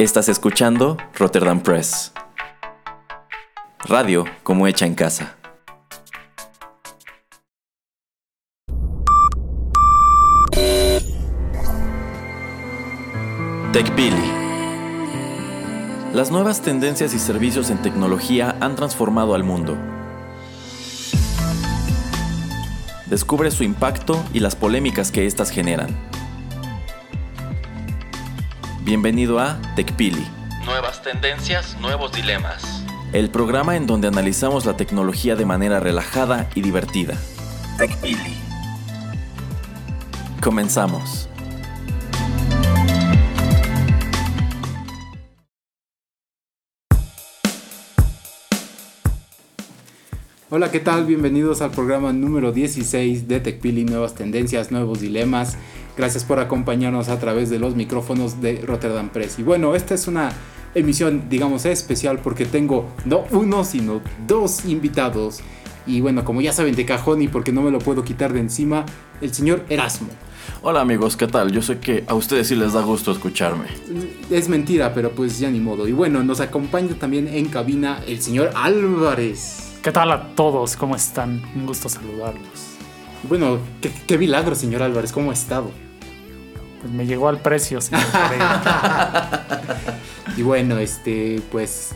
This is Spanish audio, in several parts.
Estás escuchando Rotterdam Press. Radio como hecha en casa. TechPili. Las nuevas tendencias y servicios en tecnología han transformado al mundo. Descubre su impacto y las polémicas que éstas generan. Bienvenido a TechPili. Nuevas tendencias, nuevos dilemas. El programa en donde analizamos la tecnología de manera relajada y divertida. TechPili. Comenzamos. Hola, ¿qué tal? Bienvenidos al programa número 16 de TechPili, nuevas tendencias, nuevos dilemas. Gracias por acompañarnos a través de los micrófonos de Rotterdam Press. Y bueno, esta es una emisión, digamos, especial porque tengo no uno, sino dos invitados. Y bueno, como ya saben de cajón y porque no me lo puedo quitar de encima, el señor Erasmo. Hola amigos, ¿qué tal? Yo sé que a ustedes sí les da gusto escucharme. Es mentira, pero pues ya ni modo. Y bueno, nos acompaña también en cabina el señor Álvarez. ¿Qué tal a todos? ¿Cómo están? Un gusto saludarlos. Bueno, qué, qué milagro, señor Álvarez, ¿cómo ha estado? Pues me llegó al precio, señor. y bueno, este, pues.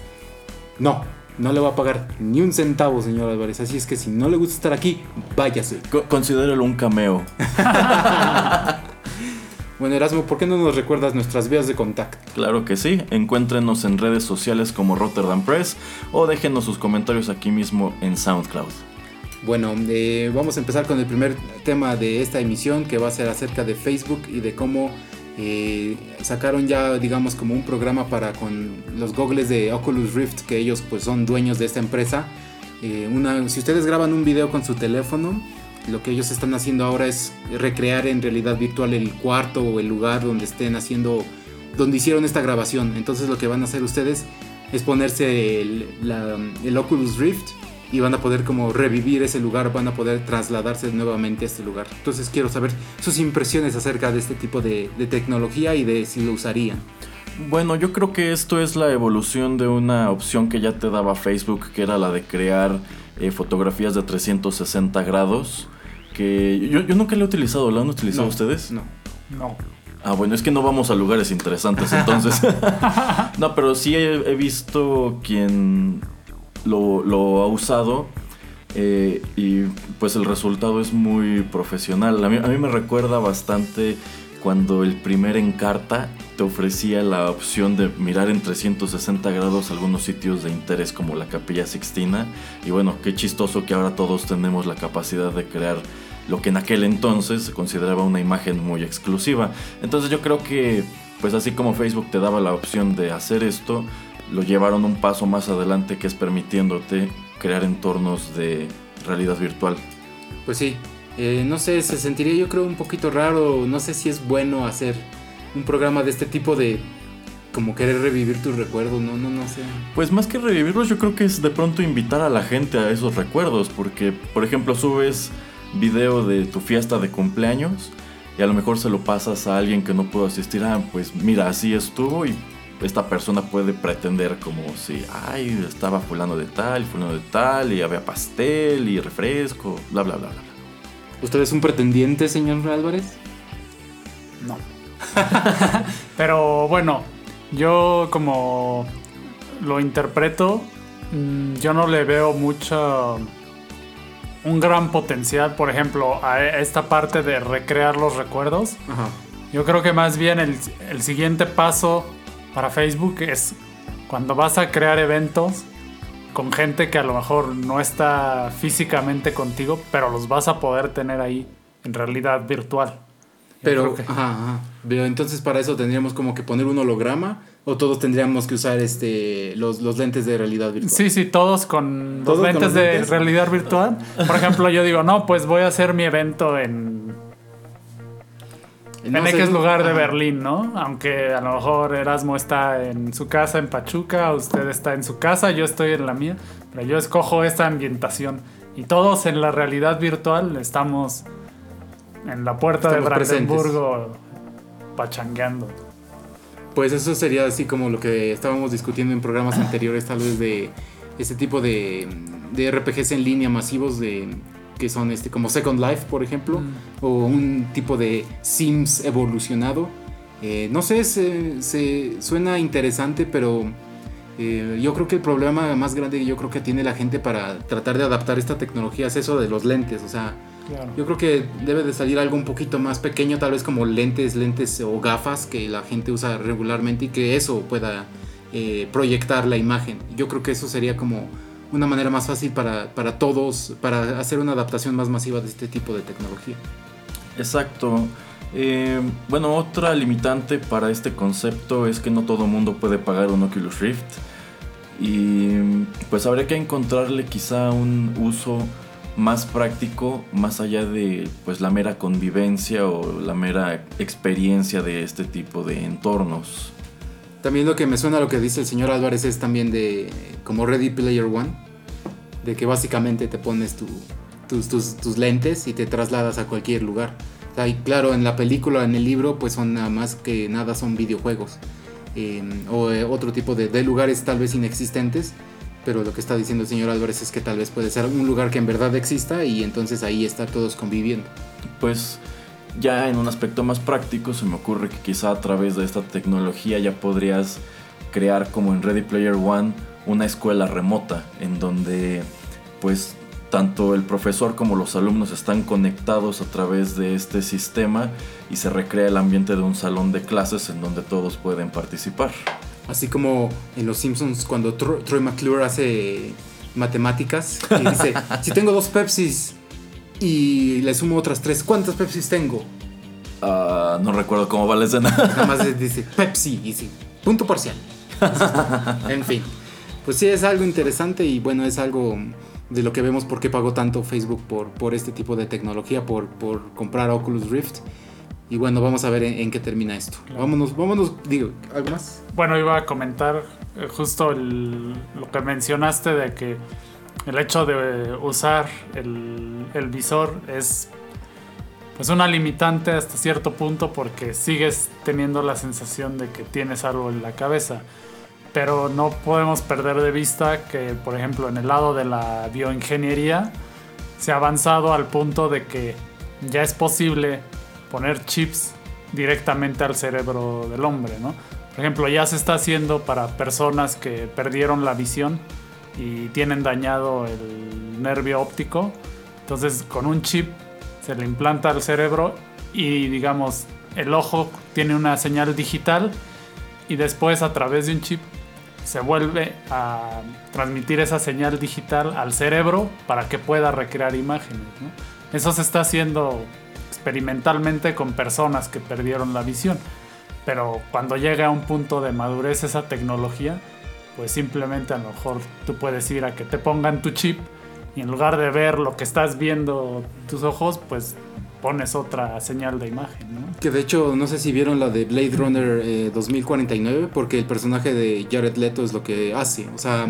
No, no le va a pagar ni un centavo, señor Álvarez. Así es que si no le gusta estar aquí, váyase. Co- considérelo un cameo. Bueno, Erasmo, ¿por qué no nos recuerdas nuestras vías de contacto? Claro que sí, encuéntrenos en redes sociales como Rotterdam Press o déjenos sus comentarios aquí mismo en SoundCloud. Bueno, eh, vamos a empezar con el primer tema de esta emisión que va a ser acerca de Facebook y de cómo eh, sacaron ya, digamos, como un programa para con los gogles de Oculus Rift, que ellos pues son dueños de esta empresa. Eh, si ustedes graban un video con su teléfono, lo que ellos están haciendo ahora es recrear en realidad virtual el cuarto o el lugar donde estén haciendo, donde hicieron esta grabación. Entonces lo que van a hacer ustedes es ponerse el Oculus Rift y van a poder como revivir ese lugar, van a poder trasladarse nuevamente a este lugar. Entonces quiero saber sus impresiones acerca de este tipo de, de tecnología y de si lo usarían. Bueno, yo creo que esto es la evolución de una opción que ya te daba Facebook, que era la de crear eh, fotografías de 360 grados. Que yo, yo nunca la he utilizado, ¿la han utilizado No, ustedes? No. No. Ah, bueno, es que no vamos a lugares interesantes entonces. no, pero sí he, he visto quien lo, ha usado eh, y pues el resultado es muy profesional. A mí, a mí me recuerda bastante cuando el primer Encarta te ofrecía la opción de mirar en 360 grados algunos sitios de interés como la Capilla Sixtina. Y bueno, qué chistoso que ahora todos tenemos la capacidad de crear lo que en aquel entonces se consideraba una imagen muy exclusiva. Entonces yo creo que, pues así como Facebook te daba la opción de hacer esto, lo llevaron un paso más adelante que es permitiéndote crear entornos de realidad virtual. Pues sí, eh, no sé, se sentiría yo creo un poquito raro, no sé si es bueno hacer un programa de este tipo de como querer revivir tus recuerdos, no, no, no sé. Pues más que revivirlos, yo creo que es de pronto invitar a la gente a esos recuerdos, porque por ejemplo subes video de tu fiesta de cumpleaños y a lo mejor se lo pasas a alguien que no pudo asistir, ah, pues mira, así estuvo y esta persona puede pretender como si, ay, estaba fulano de tal, fulano de tal, y había pastel y refresco, bla, bla, bla, bla. ¿Usted es un pretendiente, señor Álvarez? No. Pero bueno, yo como lo interpreto, mm, yo no le veo mucho un gran potencial, por ejemplo, a e- esta parte de recrear los recuerdos. Ajá. Yo creo que más bien el, el siguiente paso para Facebook es cuando vas a crear eventos con gente que a lo mejor no está físicamente contigo, pero los vas a poder tener ahí en realidad virtual. Pero, que- ajá, ajá. Pero entonces para eso tendríamos como que poner un holograma o todos tendríamos que usar este los, los lentes de realidad virtual. Sí, sí, todos con ¿Todos los con lentes los de lentes? realidad virtual. Por ejemplo, yo digo, no, pues voy a hacer mi evento en, No en sé, X lugar de ajá. Berlín, ¿no? Aunque a lo mejor Erasmo está en su casa en Pachuca, usted está en su casa, yo estoy en la mía, pero yo escojo esta ambientación. Y todos en la realidad virtual estamos en la puerta Estamos de presentes. Brandenburgo pachangueando. Pues eso sería así como lo que estábamos discutiendo en programas anteriores, tal vez de este tipo de, de RPGs en línea masivos de que son este como Second Life, por ejemplo, Mm. o un tipo de Sims evolucionado. Eh, no sé, se, se- suena interesante, pero eh, yo creo que el problema más grande que yo creo que tiene la gente para tratar de adaptar esta tecnología es eso de los lentes, o sea, Claro. yo creo que debe de salir algo un poquito más pequeño, tal vez como lentes, lentes o gafas que la gente usa regularmente y que eso pueda eh, proyectar la imagen. Yo creo que eso sería como una manera más fácil para, para todos, para hacer una adaptación más masiva de este tipo de tecnología. Exacto. Eh, bueno, otra limitante para este concepto es que no todo mundo puede pagar un Oculus Rift. Y pues habría que encontrarle quizá un uso más práctico, más allá de pues la mera convivencia o la mera experiencia de este tipo de entornos. También lo que me suena a lo que dice el señor Álvarez es también de como Ready Player One, de que básicamente te pones tu- tus, lentes y te trasladas a cualquier lugar. O claro, en la película, en el libro, pues son nada más que nada son videojuegos. eh, o eh, otro tipo de, de lugares tal vez inexistentes. Pero lo que está diciendo el señor Álvarez es que tal vez puede ser un lugar que en verdad exista y entonces ahí estar todos conviviendo. Pues ya en un aspecto más práctico se me ocurre que quizá a través de esta tecnología ya podrías crear como en Ready Player One una escuela remota en donde pues tanto el profesor como los alumnos están conectados a través de este sistema y se recrea el ambiente de un salón de clases en donde todos pueden participar. Así como en Los Simpsons cuando Tro- Troy McClure hace matemáticas y dice, si tengo dos Pepsis y le sumo otras tres, ¿cuántas Pepsis tengo? Ah, no recuerdo cómo va la escena. Nada más dice Pepsi y dice, punto parcial. en fin, pues sí es algo interesante y bueno, es algo de lo que vemos por qué pagó tanto Facebook por, por este tipo de tecnología, por, por comprar Oculus Rift. Y bueno, vamos a ver en, en qué termina esto. Vámonos, vámonos, digo, ¿algo más? Bueno, iba a comentar eh, justo el- lo que mencionaste de que el hecho de usar el, el visor es pues una limitante hasta cierto punto porque sigues teniendo la sensación de que tienes algo en la cabeza. Pero no podemos perder de vista que, por ejemplo, en el lado de la bioingeniería se ha avanzado al punto de que ya es posible poner chips directamente al cerebro del hombre, ¿no? Por ejemplo, ya se está haciendo para personas que perdieron la visión y tienen dañado el nervio óptico. Entonces, con un chip se le implanta al cerebro y, digamos, el ojo tiene una señal digital y después a través de un chip se vuelve a transmitir esa señal digital al cerebro para que pueda recrear imágenes. Eso se está haciendo experimentalmente con personas que perdieron la visión. Pero cuando llega a un punto de madurez esa tecnología, pues simplemente a lo mejor tú puedes ir a que te pongan tu chip y en lugar de ver lo que estás viendo tus ojos, pues pones otra señal de imagen, ¿no? Que de hecho, no sé si vieron la de Blade Runner eh, 2049, porque el personaje de Jared Leto es lo que hace. O sea,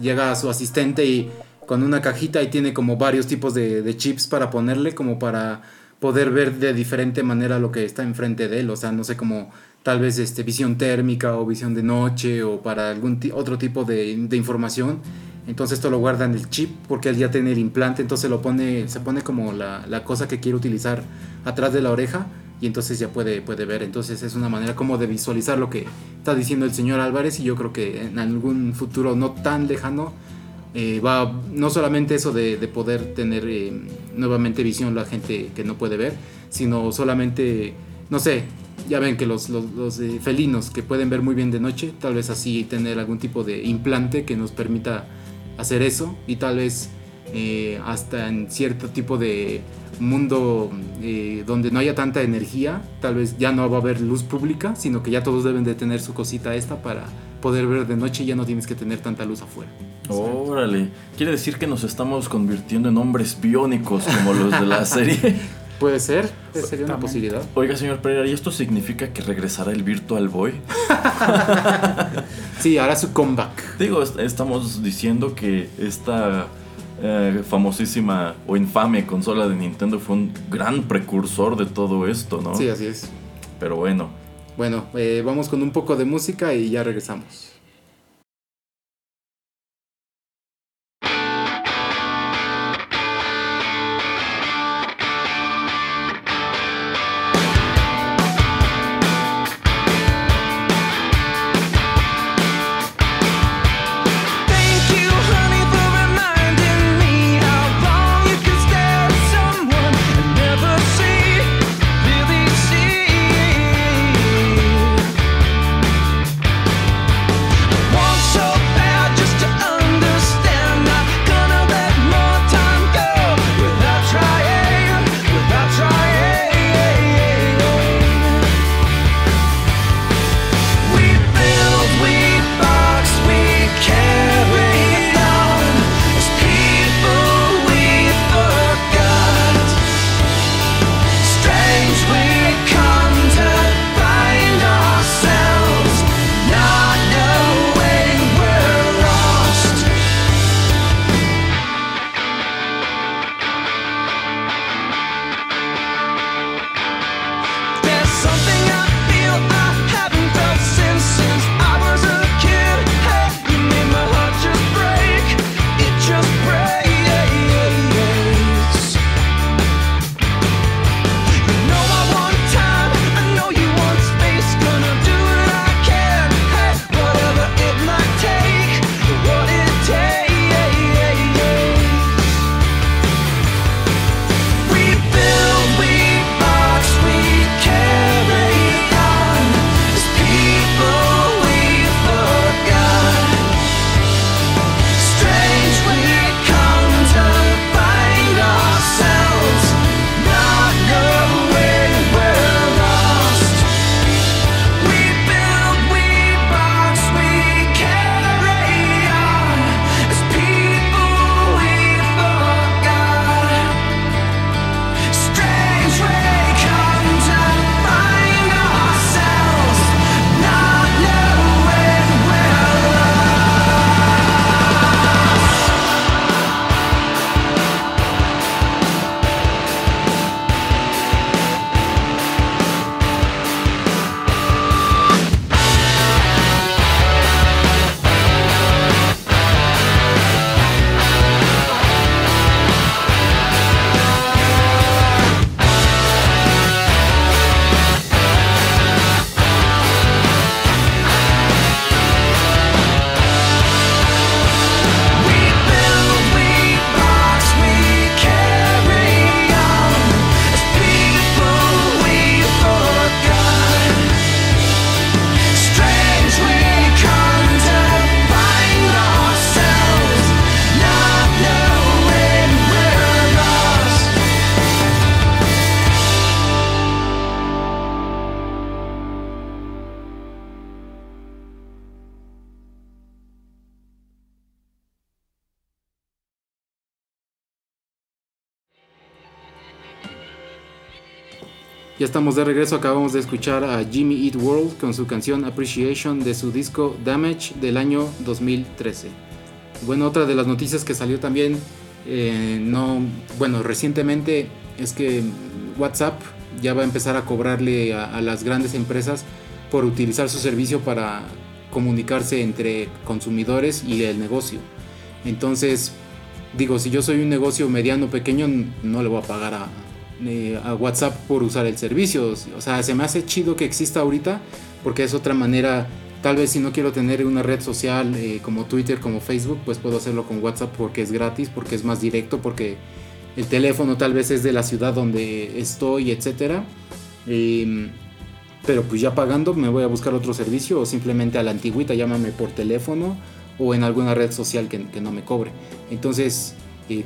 llega a su asistente y con una cajita y tiene como varios tipos de, de chips para ponerle, como para poder ver de diferente manera lo que está enfrente de él. O sea, no sé, como tal vez este, visión térmica o visión de noche o para algún otro tipo de, de información. Entonces esto lo guarda en el chip porque él ya tiene el implante, entonces lo pone, se pone como la, la cosa que quiere utilizar atrás de la oreja y entonces ya puede, puede ver. Entonces es una manera como de visualizar lo que está diciendo el señor Álvarez y yo creo que en algún futuro no tan lejano eh, va no solamente eso de, de poder tener eh, nuevamente visión la gente que no puede ver, sino solamente, no sé, ya ven que los, eh, felinos que pueden ver muy bien de noche, tal vez así tener algún tipo de implante que nos permita hacer eso y tal vez eh, hasta en cierto tipo de mundo eh, donde no haya tanta energía, tal vez ya no va a haber luz pública, sino que ya todos deben de tener su cosita esta para poder ver de noche y ya no tienes que tener tanta luz afuera. Órale, quiere decir que nos estamos convirtiendo en hombres biónicos como los de la serie. Puede ser, sería una posibilidad. Oiga, señor Pereira, ¿y esto significa que regresará el Virtual Boy? Sí, hará su comeback. Digo, est- estamos diciendo que esta eh, famosísima o infame consola de Nintendo fue un gran precursor de todo esto, ¿no? Sí, así es. Pero bueno, Bueno, eh, vamos con un poco de música y ya regresamos. Ya estamos de regreso, acabamos de escuchar a Jimmy Eat World con su canción Appreciation de su disco Damage del año 2013. Bueno, otra de las noticias que salió también, eh, no, bueno, recientemente es que WhatsApp ya va a empezar a cobrarle a, a las grandes empresas por utilizar su servicio para comunicarse entre consumidores y el negocio. Entonces, digo, si yo soy un negocio mediano, pequeño, no le voy a pagar a, eh, a WhatsApp por usar el servicio. O sea, se me hace chido que exista ahorita porque es otra manera. Tal vez si no quiero tener una red social eh, como Twitter, como Facebook, pues puedo hacerlo con WhatsApp porque es gratis, porque es más directo, porque el teléfono tal vez es de la ciudad donde estoy, etcétera. Em, pero pues ya pagando me voy a buscar otro servicio o simplemente a la antigüita, llámame por teléfono o en alguna red social que, que no me cobre. Entonces,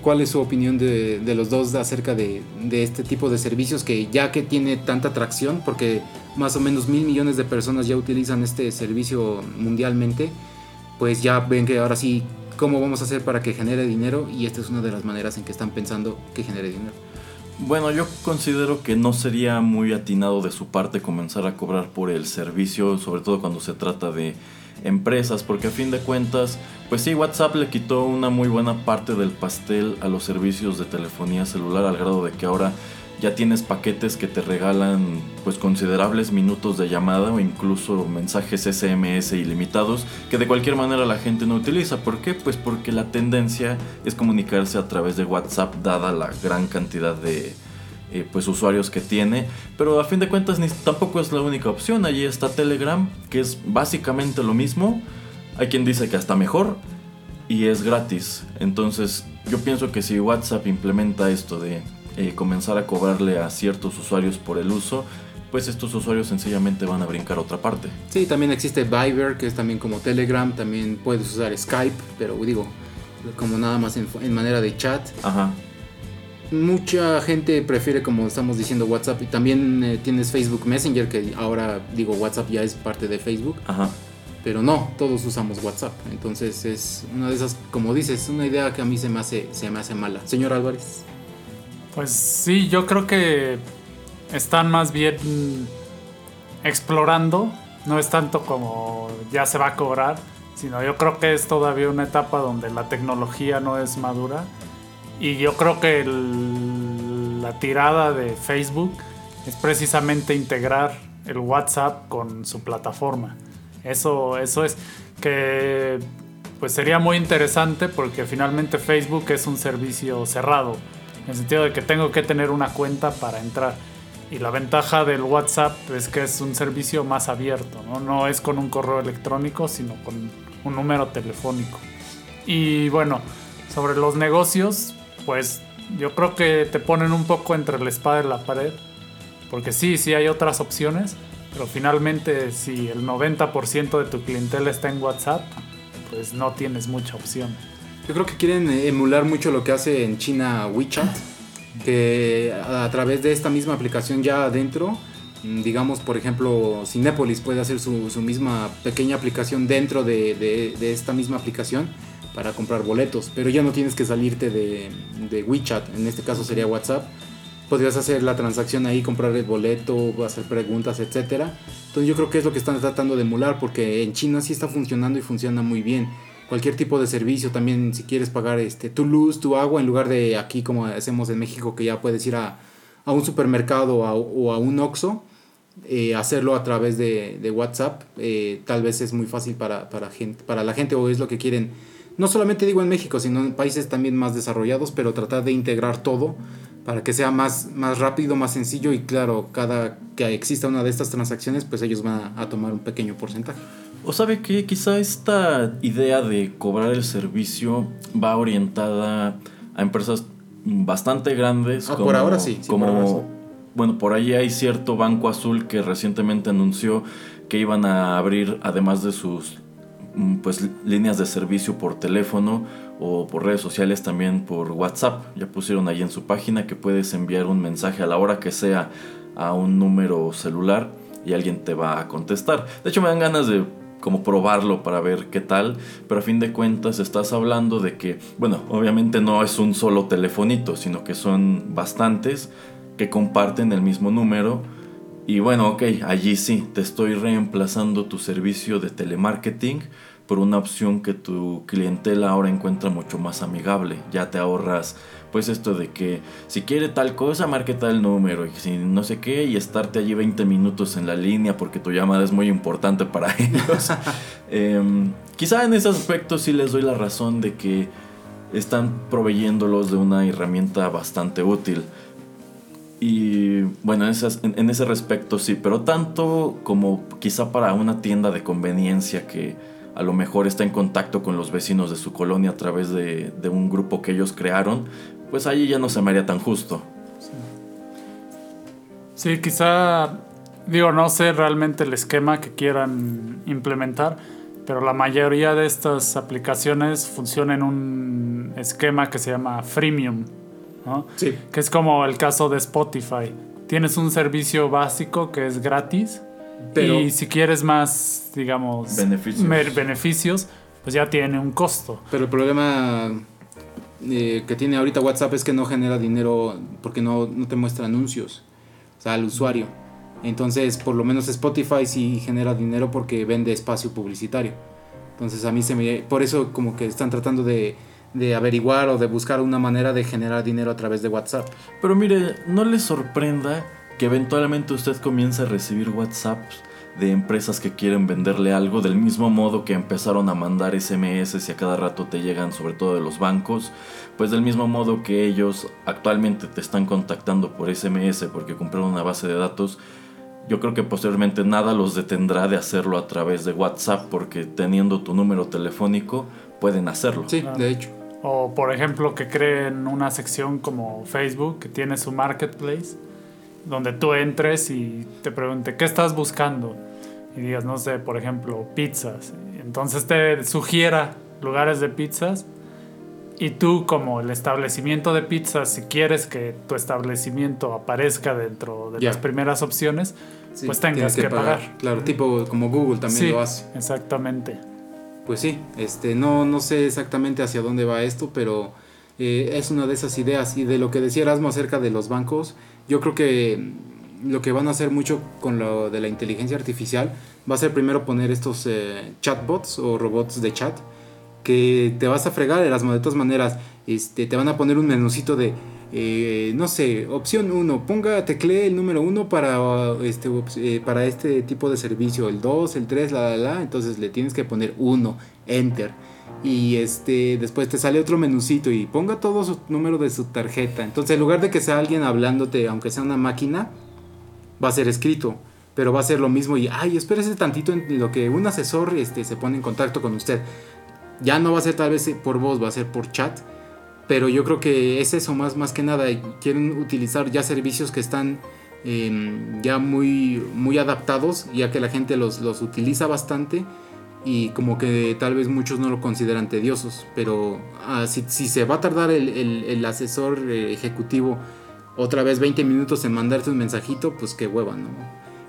¿Cuál es su opinión de, los dos acerca de, este tipo de servicios que ya que tiene tanta atracción, porque más o menos mil millones de personas ya utilizan este servicio mundialmente, pues ya ven que ahora sí, ¿cómo vamos a hacer para que genere dinero? Y esta es una de las maneras en que están pensando que genere dinero. Bueno, yo considero que no sería muy atinado de su parte comenzar a cobrar por el servicio, sobre todo cuando se trata de empresas, porque a fin de cuentas, pues sí, WhatsApp le quitó una muy buena parte del pastel a los servicios de telefonía celular al grado de que ahora ya tienes paquetes que te regalan pues considerables minutos de llamada o incluso mensajes SMS ilimitados que de cualquier manera la gente no utiliza. ¿Por qué? Pues porque la tendencia es comunicarse a través de WhatsApp dada la gran cantidad de eh, pues usuarios que tiene. Pero a fin de cuentas ni, tampoco es la única opción. Allí está Telegram que es básicamente lo mismo. Hay quien dice que hasta mejor y es gratis. Entonces yo pienso que si WhatsApp implementa esto de eh, comenzar a cobrarle a ciertos usuarios por el uso, pues estos usuarios sencillamente van a brincar a otra parte. Sí, también existe Viber, que es también como Telegram, también puedes usar Skype, pero digo, como nada más en, manera de chat. Ajá. Mucha gente prefiere, como estamos diciendo, WhatsApp. Y también eh, tienes Facebook Messenger, que ahora digo, WhatsApp ya es parte de Facebook. Ajá. Pero no, todos usamos WhatsApp. Entonces es una de esas, como dices, una idea que a mí se me hace, se me hace mala. Señor Álvarez. Pues sí, yo creo que están más bien explorando, no es tanto como ya se va a cobrar, sino yo creo que es todavía una etapa donde la tecnología no es madura y yo creo que la tirada de Facebook es precisamente integrar el WhatsApp con su plataforma. Eso, eso es que pues sería muy interesante porque finalmente Facebook es un servicio cerrado en el sentido de que tengo que tener una cuenta para entrar. Y la ventaja del WhatsApp es que es un servicio más abierto, ¿no? No es con un correo electrónico, sino con un número telefónico. Y bueno, sobre los negocios, pues yo creo que te ponen un poco entre la espada y la pared. Porque sí, sí hay otras opciones, pero finalmente si el 90% de tu clientela está en WhatsApp, pues no tienes mucha opción. Yo creo que quieren emular mucho lo que hace en China WeChat, que a través de esta misma aplicación ya adentro, digamos por ejemplo Cinepolis puede hacer su, misma pequeña aplicación dentro de, esta misma aplicación para comprar boletos, pero ya no tienes que salirte de, de WeChat, en este caso sería WhatsApp. Podrías hacer la transacción ahí, comprar el boleto, hacer preguntas, etcétera. Entonces yo creo que es lo que están tratando de emular porque en China sí está funcionando y funciona muy bien cualquier tipo de servicio, también si quieres pagar este, tu luz, tu agua, en lugar de aquí como hacemos en México, que ya puedes ir a, un supermercado o a un OXO, eh, hacerlo a través de, WhatsApp, eh, tal vez es muy fácil para, para, gente, para la gente o es lo que quieren, no solamente digo en México, sino en países también más desarrollados, pero tratar de integrar todo para que sea más, más rápido, más sencillo y claro, cada que exista una de estas transacciones, pues ellos van a tomar un pequeño porcentaje. O sabe que quizá esta idea de cobrar el servicio va orientada a empresas bastante grandes. Ah, como, por ahora sí. como, bueno, por ahí hay cierto banco azul que recientemente anunció que iban a abrir, además de sus pues líneas de servicio por teléfono o por redes sociales también por WhatsApp. Ya pusieron ahí en su página que puedes enviar un mensaje a la hora que sea a un número celular y alguien te va a contestar. De hecho me dan ganas de como probarlo para ver qué tal, pero a fin de cuentas estás hablando de que, bueno, obviamente no es un solo telefonito, sino que son bastantes que comparten el mismo número. Y bueno, ok, allí sí, te estoy reemplazando tu servicio de telemarketing por una opción que tu clientela ahora encuentra mucho más amigable. Ya te ahorras pues esto de que si quiere tal cosa, marque tal número y si no sé qué y estarte allí 20 minutos en la línea porque tu llamada es muy importante para ellos. Em, quizá en ese aspecto sí les doy la razón de que están proveyéndolos de una herramienta bastante útil. Y bueno, en, en ese respecto sí, pero tanto como quizá para una tienda de conveniencia que a lo mejor está en contacto con los vecinos de su colonia a través de, de un grupo que ellos crearon, pues ahí ya no se me haría tan justo. Sí. quizá, digo, no sé realmente el esquema que quieran implementar, pero la mayoría de estas aplicaciones funcionan en un esquema que se llama freemium, ¿no? Sí. Que es como el caso de Spotify. Tienes un servicio básico que es gratis. Pero y si quieres más, digamos, beneficios. beneficios, pues ya tiene un costo. Pero el problema eh, que tiene ahorita WhatsApp es que no genera dinero porque no, no te muestra anuncios, o sea, al usuario. Entonces, por lo menos Spotify sí genera dinero porque vende espacio publicitario. Entonces, a mí se me. Por eso, como que están tratando de, de averiguar o de buscar una manera de generar dinero a través de WhatsApp. Pero mire, no le sorprenda que eventualmente usted comience a recibir WhatsApps de empresas que quieren venderle algo del mismo modo que empezaron a mandar SMS y a cada rato te llegan sobre todo de los bancos, pues del mismo modo que ellos actualmente te están contactando por SMS porque compraron una base de datos, yo creo que posteriormente nada los detendrá de hacerlo a través de WhatsApp porque teniendo tu número telefónico pueden hacerlo. Sí, de hecho. O por ejemplo que creen una sección como Facebook que tiene su marketplace, donde tú entres y te pregunte, ¿qué estás buscando? Y digas, no sé, por ejemplo, pizzas. Entonces te sugiera lugares de pizzas. Y tú como el establecimiento de pizzas, si quieres que tu establecimiento aparezca dentro de las primeras opciones, Sí, pues tengas tienes que, pagar. Claro, tipo como Google también Sí, lo hace. exactamente. Pues sí, este, no, no sé exactamente hacia dónde va esto, pero eh, es una de esas ideas. Y de lo que decía Erasmo acerca de los bancos, yo creo que lo que van a hacer mucho con lo de la inteligencia artificial va a ser primero poner estos eh, chatbots o robots de chat que te vas a fregar, Erasmo, de todas maneras. Este, te van a poner un menucito de, eh, no sé, opción 1, ponga, teclee el número 1 para, este, eh, para este tipo de servicio, el 2, el 3, la, la, la, entonces le tienes que poner 1, enter. Y este, después te sale otro menucito y ponga todo su número de su tarjeta. Entonces, en lugar de que sea alguien hablándote, aunque sea una máquina, va a ser escrito. Pero va a ser lo mismo y, ay, espérese tantito en lo que un asesor este, se pone en contacto con usted. Ya no va a ser tal vez por voz, va a ser por chat. Pero yo creo que es eso más, más que nada. Quieren utilizar ya servicios que están em, ya muy, muy adaptados, ya que la gente los, los utiliza bastante. Y como que tal vez muchos no lo consideran tediosos. Pero ah, si, si se va a tardar el, el- asesor eh, ejecutivo otra vez 20 minutos en mandarte un mensajito, pues qué hueva, ¿no?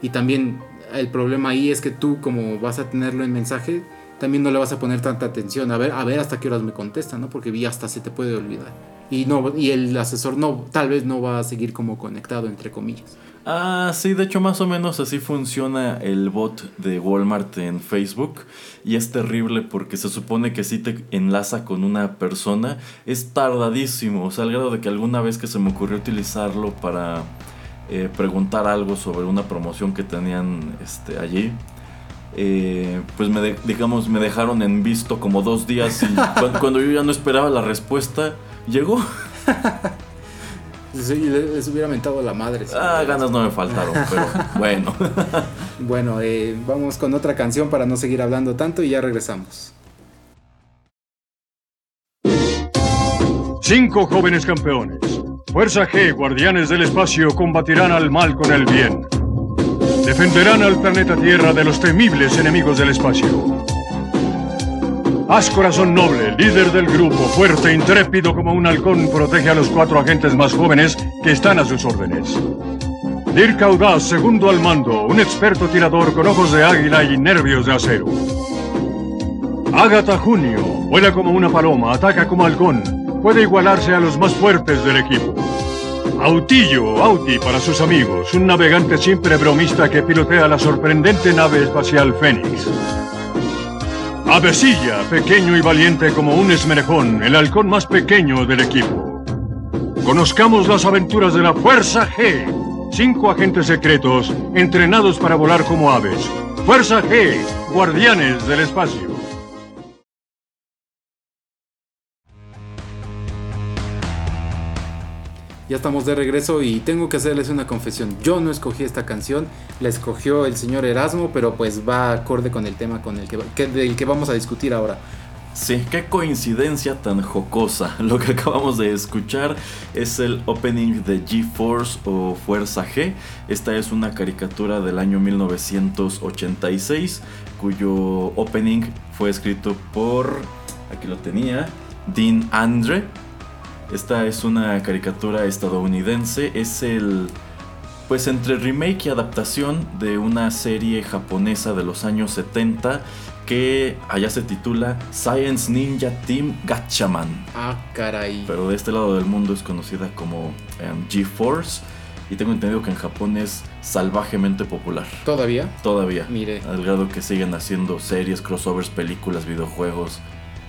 Y también el problema ahí es que tú, como vas a tenerlo en mensaje, también no le vas a poner tanta atención. A ver, a ver hasta qué horas me contesta, ¿no? Porque ya hasta se te puede olvidar. Y no, y el asesor no, tal vez no va a seguir como conectado, entre comillas. Ah, sí, de hecho más o menos así funciona el bot de Walmart en Facebook y es terrible porque se supone que si te enlaza con una persona es tardadísimo, o sea, al grado de que alguna vez que se me ocurrió utilizarlo para eh, preguntar algo sobre una promoción que tenían este, allí, eh, pues me de- digamos me dejaron en visto como dos días y cuando, cuando yo ya no esperaba la respuesta llegó. Sí, le- les hubiera mentado la madre. Ah, ganas no me faltaron, pero bueno. Bueno, eh, vamos con otra canción para no seguir hablando tanto y ya regresamos. Cinco jóvenes campeones. Fuerza G, guardianes del espacio, combatirán al mal con el bien. Defenderán al planeta Tierra de los temibles enemigos del espacio. Haz corazón noble, líder del grupo, fuerte, intrépido como un halcón, protege a los cuatro agentes más jóvenes que están a sus órdenes. Dirk Audaz, segundo al mando, un experto tirador con ojos de águila y nervios de acero. Agatha Junio, vuela como una paloma, ataca como halcón, puede igualarse a los más fuertes del equipo. Autillo, Auti para sus amigos, un navegante siempre bromista que pilotea la sorprendente nave espacial Fénix. Avesilla, pequeño y valiente como un esmerejón, el halcón más pequeño del equipo. Conozcamos las aventuras de la Fuerza G. Cinco agentes secretos entrenados para volar como aves. Fuerza G, guardianes del espacio. Ya estamos de regreso y tengo que hacerles una confesión. Yo no escogí esta canción, la escogió el señor Erasmo, pero pues va acorde con el tema con el que, que- del que vamos a discutir ahora. Sí, qué coincidencia tan jocosa. Lo que acabamos de escuchar es el opening de G-Force o Fuerza G. Esta es una caricatura del año 1986 cuyo opening fue escrito por, aquí lo tenía, Dean Andre. Esta es una caricatura estadounidense, es el pues entre remake y adaptación de una serie japonesa de los años 70 que allá se titula Science Ninja Team Gatchaman. Ah, caray. Pero de este lado del mundo es conocida como em, G-Force y tengo entendido que en Japón es salvajemente popular. ¿Todavía? Todavía. Mire. Al grado que siguen haciendo series, crossovers, películas, videojuegos.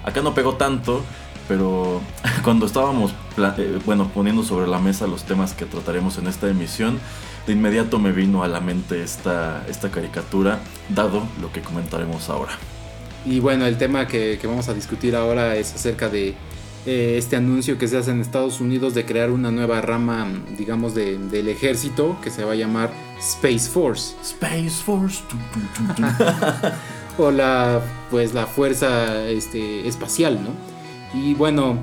Acá no pegó tanto, pero cuando estábamos, eh, bueno, poniendo sobre la mesa los temas que trataremos en esta emisión, de inmediato me vino a la mente esta, esta caricatura, dado lo que comentaremos ahora. Y bueno, el tema que, vamos a discutir ahora es acerca de eh, este anuncio que se hace en Estados Unidos de crear una nueva rama, digamos, del ejército que se va a llamar Space Force. Space Force. o la, pues, la fuerza este, espacial, ¿no? Y bueno,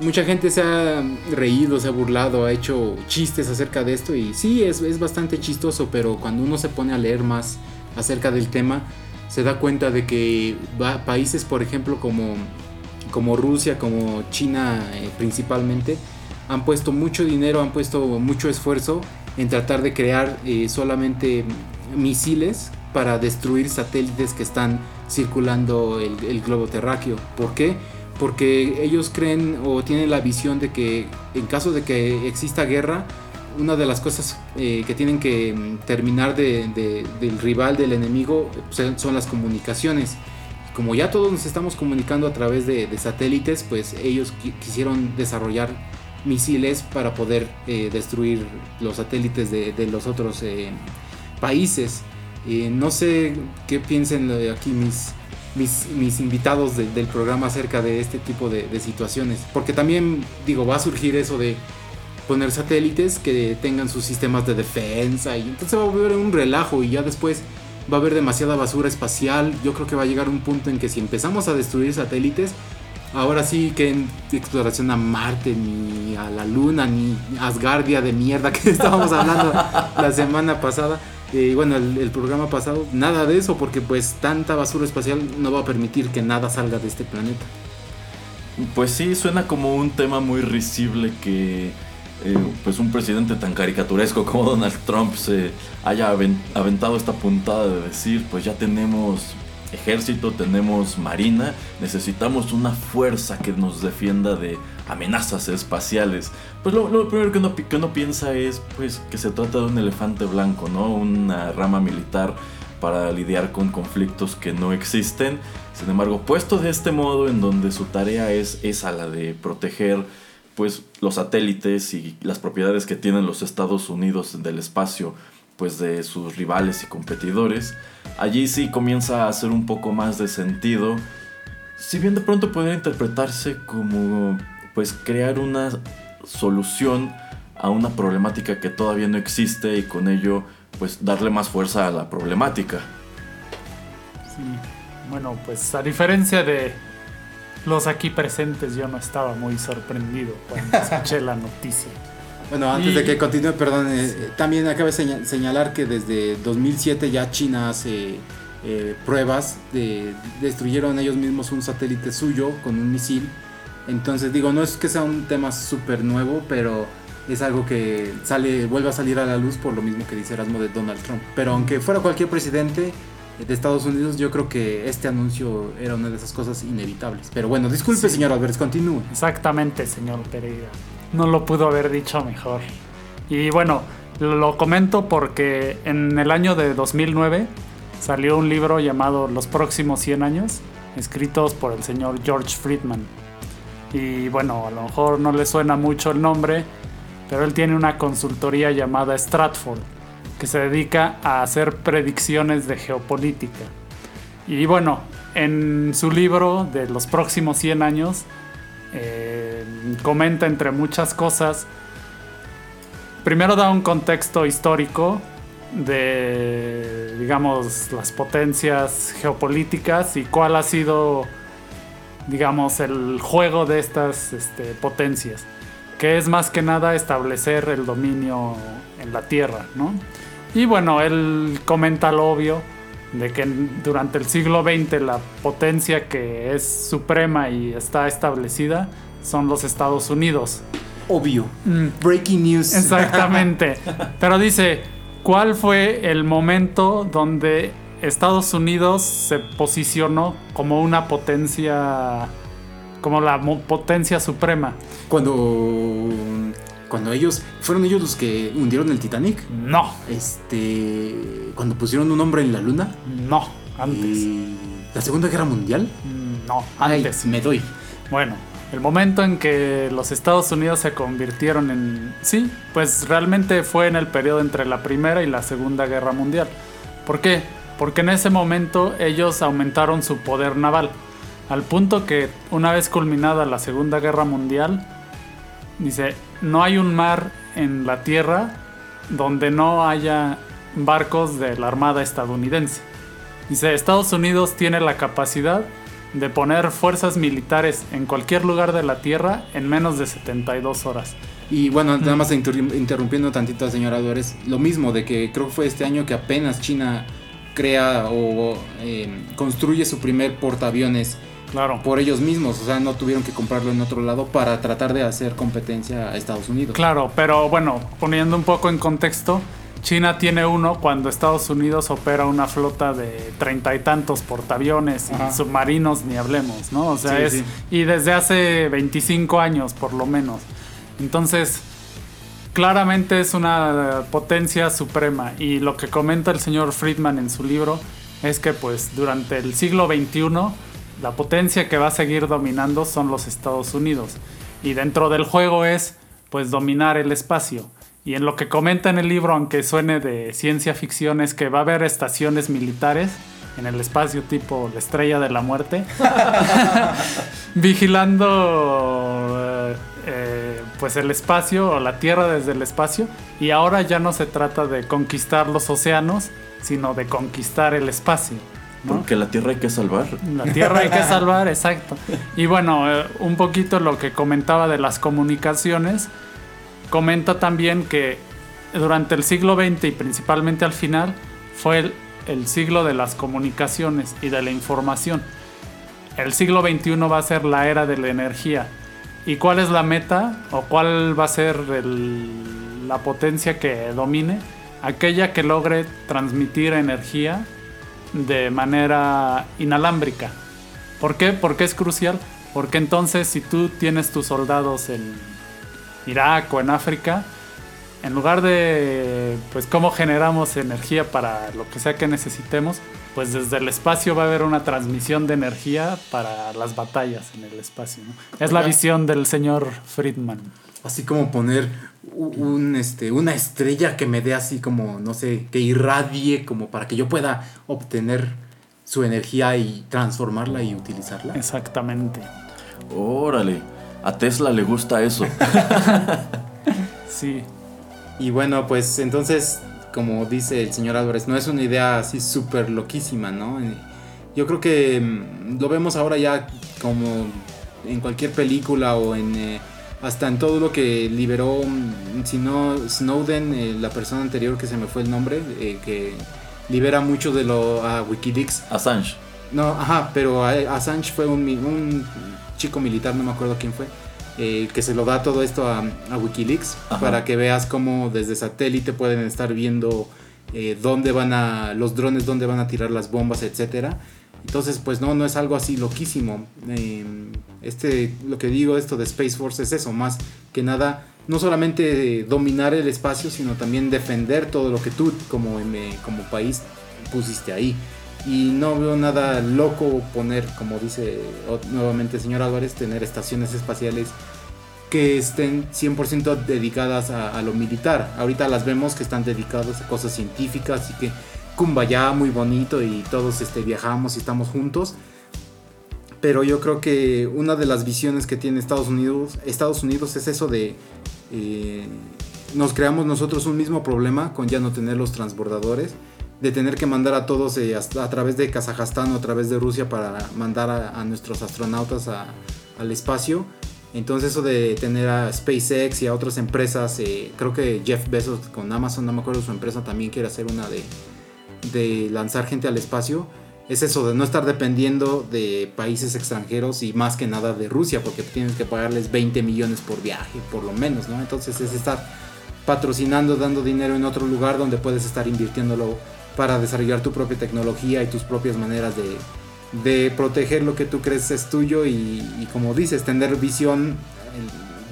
mucha gente se ha reído, se ha burlado, ha hecho chistes acerca de esto y sí, es, es bastante chistoso, pero cuando uno se pone a leer más acerca del tema, se da cuenta de que países, por ejemplo, como, como Rusia, como China eh, principalmente, han puesto mucho dinero, han puesto mucho esfuerzo en tratar de crear eh, solamente misiles para destruir satélites que están circulando el, el globo terráqueo. ¿Por qué? Porque ellos creen o tienen la visión de que en caso de que exista guerra, una de las cosas eh, que tienen que mm, terminar de, del rival, del enemigo, pues, son las comunicaciones. Como ya todos nos estamos comunicando a través de, satélites, pues ellos quisieron desarrollar misiles para poder eh, destruir los satélites de, los otros eh, países. no sé qué piensen aquí mis, mis, invitados del programa acerca de este tipo de, situaciones. Porque también, digo, va a surgir eso de poner satélites que tengan sus sistemas de defensa y entonces va a haber un relajo y ya después va a haber demasiada basura espacial. Yo creo que va a llegar un punto en que si empezamos a destruir satélites, ahora sí que en exploración a Marte, ni a la Luna, ni Asgardia de mierda que estábamos hablando la semana pasada y bueno, el, programa pasado, nada de eso, porque pues tanta basura espacial no va a permitir que nada salga de este planeta. Pues sí, suena como un tema muy risible que eh, pues un presidente tan caricaturesco como Donald Trump se haya aventado esta puntada de decir, pues ya tenemos ejército, tenemos marina, necesitamos una fuerza que nos defienda de amenazas espaciales. Pues lo, primero que uno, que uno, piensa es pues que se trata de un elefante blanco, ¿no? Una rama militar para lidiar con conflictos que no existen. Sin embargo, puesto de este modo en donde su tarea es esa, la de proteger pues los satélites y las propiedades que tienen los Estados Unidos del espacio pues de sus rivales y competidores, allí sí comienza a hacer un poco más de sentido, si bien de pronto podría interpretarse como pues crear una solución a una problemática que todavía no existe y con ello pues darle más fuerza a la problemática. Sí, bueno pues a diferencia de los aquí presentes yo no estaba muy sorprendido cuando escuché la noticia. Bueno, antes de que continúe, perdón, eh, también acabe de señalar que desde 2007 ya China hace eh, pruebas de destruyeron ellos mismos un satélite suyo con un misil. Entonces digo, no es que sea un tema súper nuevo, pero es algo que sale, vuelve a salir a la luz por lo mismo que dice Erasmo de Donald Trump. Pero aunque fuera cualquier presidente de Estados Unidos, yo creo que este anuncio era una de esas cosas inevitables. Pero bueno, disculpe, señor Alberts, continúe. Exactamente, señor Pereira no lo pudo haber dicho mejor. Y bueno, lo comento porque en el año de 2009 salió un libro llamado Los próximos 100 años, escritos por el señor George Friedman. Y bueno, a lo mejor no le suena mucho el nombre, pero él tiene una consultoría llamada Stratford, que se dedica a hacer predicciones de geopolítica. Y bueno, en su libro de los próximos 100 años, eh, comenta entre muchas cosas. Primero da un contexto histórico de, digamos, las potencias geopolíticas y cuál ha sido, digamos, el juego de estas este, potencias, que es más que nada establecer el dominio en la Tierra, ¿no? Y bueno, él comenta lo obvio, de que durante el siglo XX la potencia que es suprema y está establecida son los Estados Unidos. Obvio. Mm. Breaking news. Exactamente. Pero dice, ¿cuál fue el momento donde Estados Unidos se posicionó como una potencia, como la potencia suprema? Cuando cuando ellos fueron ellos los que hundieron el Titanic. No. Este, cuando pusieron un hombre en la luna. No, antes. ¿La Segunda Guerra Mundial? No, antes. me doy. Bueno, el momento en que los Estados Unidos se convirtieron en... Sí, pues realmente fue en el periodo entre la Primera y la Segunda Guerra Mundial. ¿Por qué? Porque en ese momento ellos aumentaron su poder naval, al punto que una vez culminada la Segunda Guerra Mundial, dice, no hay un mar en la Tierra donde no haya barcos de la Armada estadounidense. Dice, Estados Unidos tiene la capacidad de poner fuerzas militares en cualquier lugar de la Tierra en menos de 72 horas. Y bueno, nada más interrumpiendo tantito a señora Álvarez, lo mismo de que creo que fue este año que apenas China crea o em, construye su primer portaaviones claro. por ellos mismos, o sea, no tuvieron que comprarlo en otro lado para tratar de hacer competencia a Estados Unidos. Claro, pero bueno, poniendo un poco en contexto, China tiene uno cuando Estados Unidos opera una flota de treinta y tantos portaaviones y submarinos, ni hablemos, ¿no? O sea, es. Y desde hace 25 años, por lo menos. Entonces, claramente es una potencia suprema. Y lo que comenta el señor Friedman en su libro es que, pues, durante el siglo XXI, la potencia que va a seguir dominando son los Estados Unidos. Y dentro del juego es, pues, dominar el espacio. Y en lo que comenta en el libro, aunque suene de ciencia ficción, es que va a haber estaciones militares en el espacio tipo la estrella de la muerte, vigilando eh, eh, pues el espacio o la Tierra desde el espacio. Y ahora ya no se trata de conquistar los océanos, sino de conquistar el espacio. Porque la Tierra hay que salvar. La Tierra hay que salvar, exacto. Y bueno, eh, un poquito lo que comentaba de las comunicaciones comenta también que durante el siglo XX y principalmente al final fue el, siglo de las comunicaciones y de la información. El siglo XXI va a ser la era de la energía. ¿Y cuál es la meta o cuál va a ser la potencia que domine? Aquella que logre transmitir energía de manera inalámbrica. ¿Por qué? Porque es crucial. Porque entonces si tú tienes tus soldados en Irak o en África, en lugar de pues cómo generamos energía para lo que sea que necesitemos, pues desde el espacio va a haber una transmisión de energía para las batallas en el espacio. Es la visión del señor Friedman. Así como poner un, este, una estrella que me dé así como, no sé, que irradie como para que yo pueda obtener su energía y transformarla y utilizarla. Exactamente. Órale. A Tesla le gusta eso. sí. Y bueno, pues entonces, como dice el señor Álvarez, no es una idea así súper loquísima, ¿no? Eh, yo creo que mm, lo vemos ahora ya como en cualquier película o en... Eh, hasta en todo lo que liberó, mm, si no Snowden, eh, la persona anterior que se me fue el nombre, que libera mucho de lo a Wikileaks. Assange. No, ajá, pero Assange fue un, un chico militar, no me acuerdo quién fue, eh, que se lo da todo esto a, Wikileaks para que veas cómo desde satélite pueden estar viendo eh, dónde van a los drones, dónde van a tirar las bombas, etcétera. Entonces, pues no, no es algo así loquísimo. Em, este, lo que digo esto de Space Force es eso, más que nada, no solamente dominar el espacio, sino también defender todo lo que tú como, como país pusiste ahí y no veo nada loco poner, como dice nuevamente el señor Álvarez, tener estaciones espaciales que estén 100% dedicadas a, lo militar. Ahorita las vemos que están dedicadas a cosas científicas y que ya muy bonito y todos este, viajamos y estamos juntos. Pero yo creo que una de las visiones que tiene Estados Unidos, Estados Unidos es eso de eh, nos creamos nosotros un mismo problema con ya no tener los transbordadores de tener que mandar a todos eh, a, través de Kazajstán o a través de Rusia para mandar a, nuestros astronautas al espacio. Entonces eso de tener a SpaceX y a otras empresas, eh, creo que Jeff Bezos con Amazon, no me acuerdo su empresa, también quiere hacer una de, de lanzar gente al espacio. Es eso de no estar dependiendo de países extranjeros y más que nada de Rusia, porque tienes que pagarles 20 millones por viaje, por lo menos, ¿no? Entonces es estar patrocinando, dando dinero en otro lugar donde puedes estar invirtiéndolo para desarrollar tu propia tecnología y tus propias maneras de, proteger lo que tú crees es tuyo y, como dices, tener visión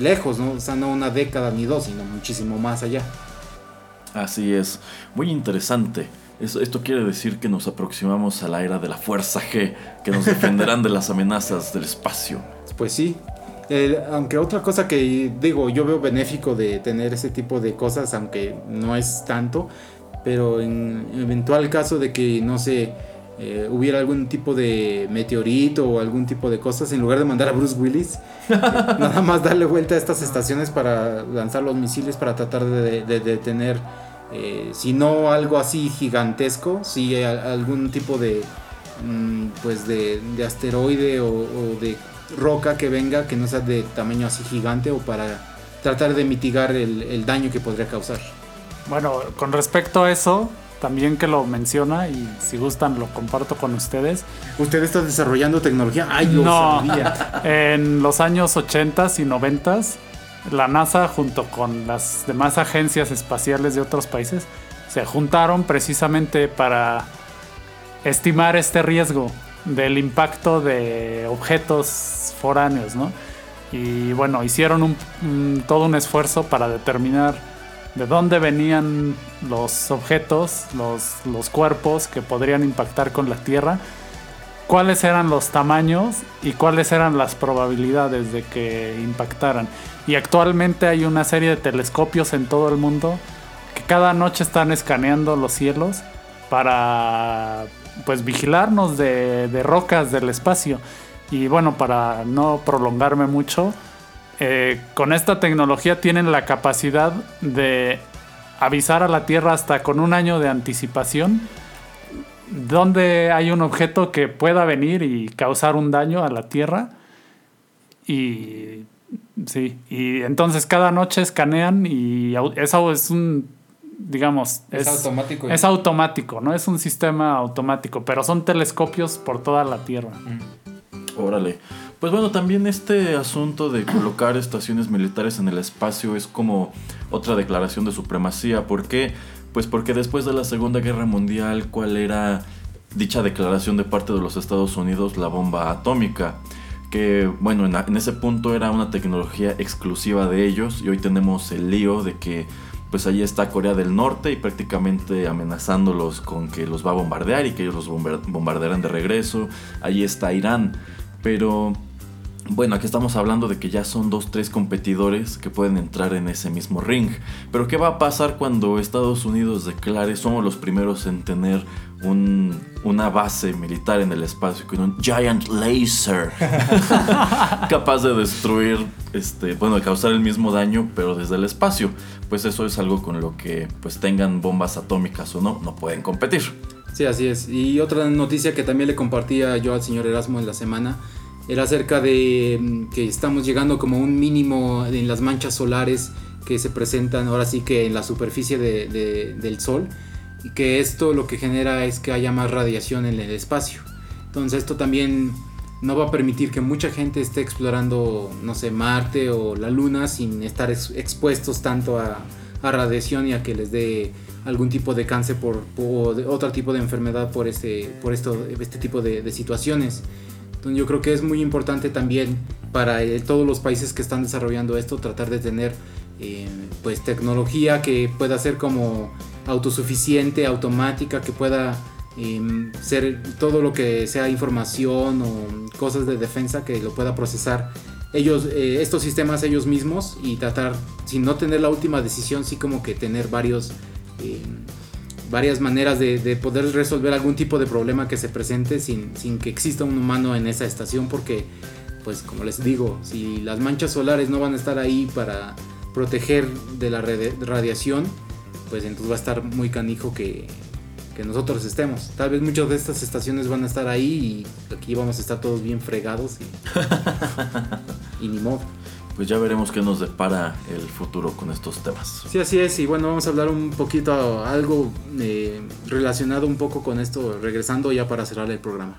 lejos, ¿no? O sea, no una década ni dos, sino muchísimo más allá. Así es, muy interesante. Esto, quiere decir que nos aproximamos a la era de la fuerza G, que nos defenderán de las amenazas del espacio. Pues sí, aunque otra cosa que digo, yo veo benéfico de tener ese tipo de cosas, aunque no es tanto, pero en eventual caso de que, no sé, eh, hubiera algún tipo de meteorito o algún tipo de cosas, en lugar de mandar a Bruce Willis, eh, nada más darle vuelta a estas estaciones para lanzar los misiles para tratar de, de- de tener, eh, si no algo así gigantesco, si algún tipo de, mm, pues de, de asteroide o, o de roca que venga que no sea de tamaño así gigante o para tratar de mitigar el, el daño que podría causar. Bueno, con respecto a eso, también que lo menciona y si gustan lo comparto con ustedes. ¿Usted está desarrollando tecnología? ¡Ay, yo No. sabía! En los años 80 y 90 la NASA junto con las demás agencias espaciales de otros países se juntaron precisamente para estimar este riesgo del impacto de objetos foráneos, ¿no? Y bueno, hicieron un- un- todo un esfuerzo para determinar de dónde venían los objetos, los, los cuerpos que podrían impactar con la Tierra, cuáles eran los tamaños y cuáles eran las probabilidades de que impactaran. Y actualmente hay una serie de telescopios en todo el mundo que cada noche están escaneando los cielos para pues vigilarnos de, de rocas del espacio. Y bueno, para no prolongarme mucho, eh, con esta tecnología tienen la capacidad de avisar a la Tierra hasta con un año de anticipación donde hay un objeto que pueda venir y causar un daño a la Tierra. Y sí, y entonces cada noche escanean y eso es un, digamos, Es automático. Es automático, ¿no? Es un sistema automático, pero son telescopios por toda la Tierra. Órale. Pues bueno, también este asunto de colocar estaciones militares en el espacio es como otra declaración de supremacía. ¿Por qué? Pues porque después de la Segunda Guerra Mundial, ¿cuál era dicha declaración de parte de los Estados Unidos? La bomba atómica. Que bueno, en, ese punto era una tecnología exclusiva de ellos y hoy tenemos el lío de que pues ahí está Corea del Norte y prácticamente amenazándolos con que los va a bombardear y que ellos los bombar- bombardearán de regreso. Ahí está Irán. Pero bueno, aquí estamos hablando de que ya son dos, tres competidores que pueden entrar en ese mismo ring. Pero ¿qué va a pasar cuando Estados Unidos declare somos los primeros en tener un- una base militar en el espacio con un giant laser capaz de destruir, este, bueno, de causar el mismo daño, pero desde el espacio? Pues eso es algo con lo que, pues tengan bombas atómicas o no, no pueden competir. Sí, así es. Y otra noticia que también le compartía yo al señor Erasmo en la semana era acerca de mm, que estamos llegando como un mínimo en las manchas solares que se presentan ahora sí que en la superficie de- de- del Sol y que esto lo que genera es que haya más radiación en el espacio. Entonces esto también no va a permitir que mucha gente esté explorando, no sé, Marte o la Luna sin estar ex- expuestos tanto a, a radiación y a que les dé algún tipo de cáncer por, o de otro tipo de enfermedad por este, por esto, este tipo de, de situaciones. Yo creo que es muy importante también para eh, todos los países que están desarrollando esto tratar de tener eh, pues tecnología que pueda ser como autosuficiente, automática, que pueda em, ser todo lo que sea información o cosas de defensa que lo pueda procesar ellos eh, estos sistemas ellos mismos y tratar sin no tener la última decisión sí como que tener varios em, varias maneras de, de poder resolver algún tipo de problema que se presente sin, sin que exista un humano en esa estación porque pues como les digo si las manchas solares no van a estar ahí para proteger de la radi- radiación pues entonces va a estar muy canijo que, que nosotros estemos. Tal vez muchas de estas estaciones van a estar ahí y aquí vamos a estar todos bien fregados y, y ni modo Pues ya veremos qué nos depara el futuro con estos temas. Sí, así es. Y bueno, vamos a hablar un poquito, algo eh, relacionado un poco con esto, regresando ya para cerrar el programa.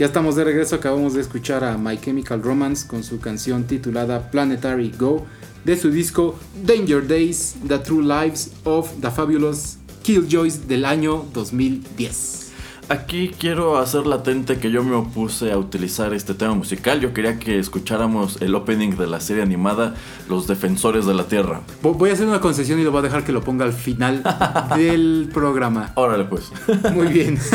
Ya estamos de regreso, acabamos de escuchar a My Chemical Romance con su canción titulada Planetary Go de su disco Danger Days, The True Lives of the Fabulous Killjoys del año 2010. Aquí quiero hacer latente que yo me opuse a utilizar este tema musical. Yo quería que escucháramos el opening de la serie animada Los Defensores de la Tierra. Vo- Voy a hacer una concesión y lo voy a dejar que lo ponga al final del programa. Órale pues. Muy bien.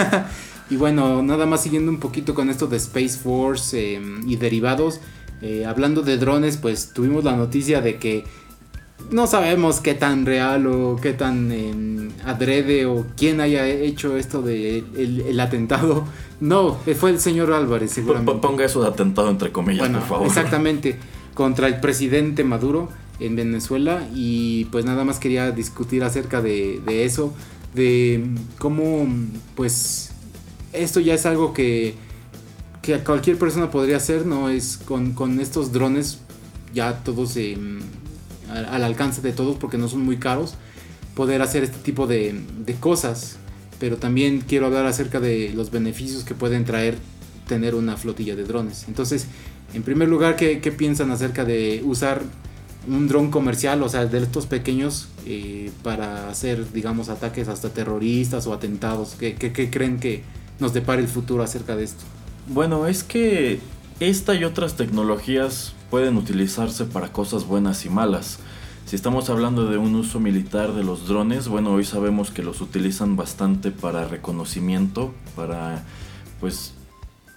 y bueno, nada más siguiendo un poquito con esto de Space Force eh, y derivados. eh, hablando de drones, pues tuvimos la noticia de que no sabemos qué tan real o qué tan eh, adrede o quién haya hecho esto de el, el atentado. No, fue el señor Álvarez, seguramente. Ponga eso de atentado entre comillas, Bueno, por favor. exactamente, contra el presidente Maduro en Venezuela y pues nada más quería discutir acerca de, de eso, de cómo pues esto ya es algo que, que cualquier persona podría hacer, ¿no? Es con, con estos drones ya todos eh, al, al alcance de todos porque no son muy caros, poder hacer este tipo de, de cosas. Pero también quiero hablar acerca de los beneficios que pueden traer tener una flotilla de drones. Entonces, en primer lugar, ¿qué, qué piensan acerca de usar un dron comercial, o sea, de estos pequeños, eh, para hacer, digamos, ataques hasta terroristas o atentados? ¿Qué, qué- qué creen que nos depara el futuro acerca de esto? Bueno, es que esta y otras tecnologías pueden utilizarse para cosas buenas y malas. Si estamos hablando de un uso militar de los drones, bueno, hoy sabemos que los utilizan bastante para reconocimiento, para pues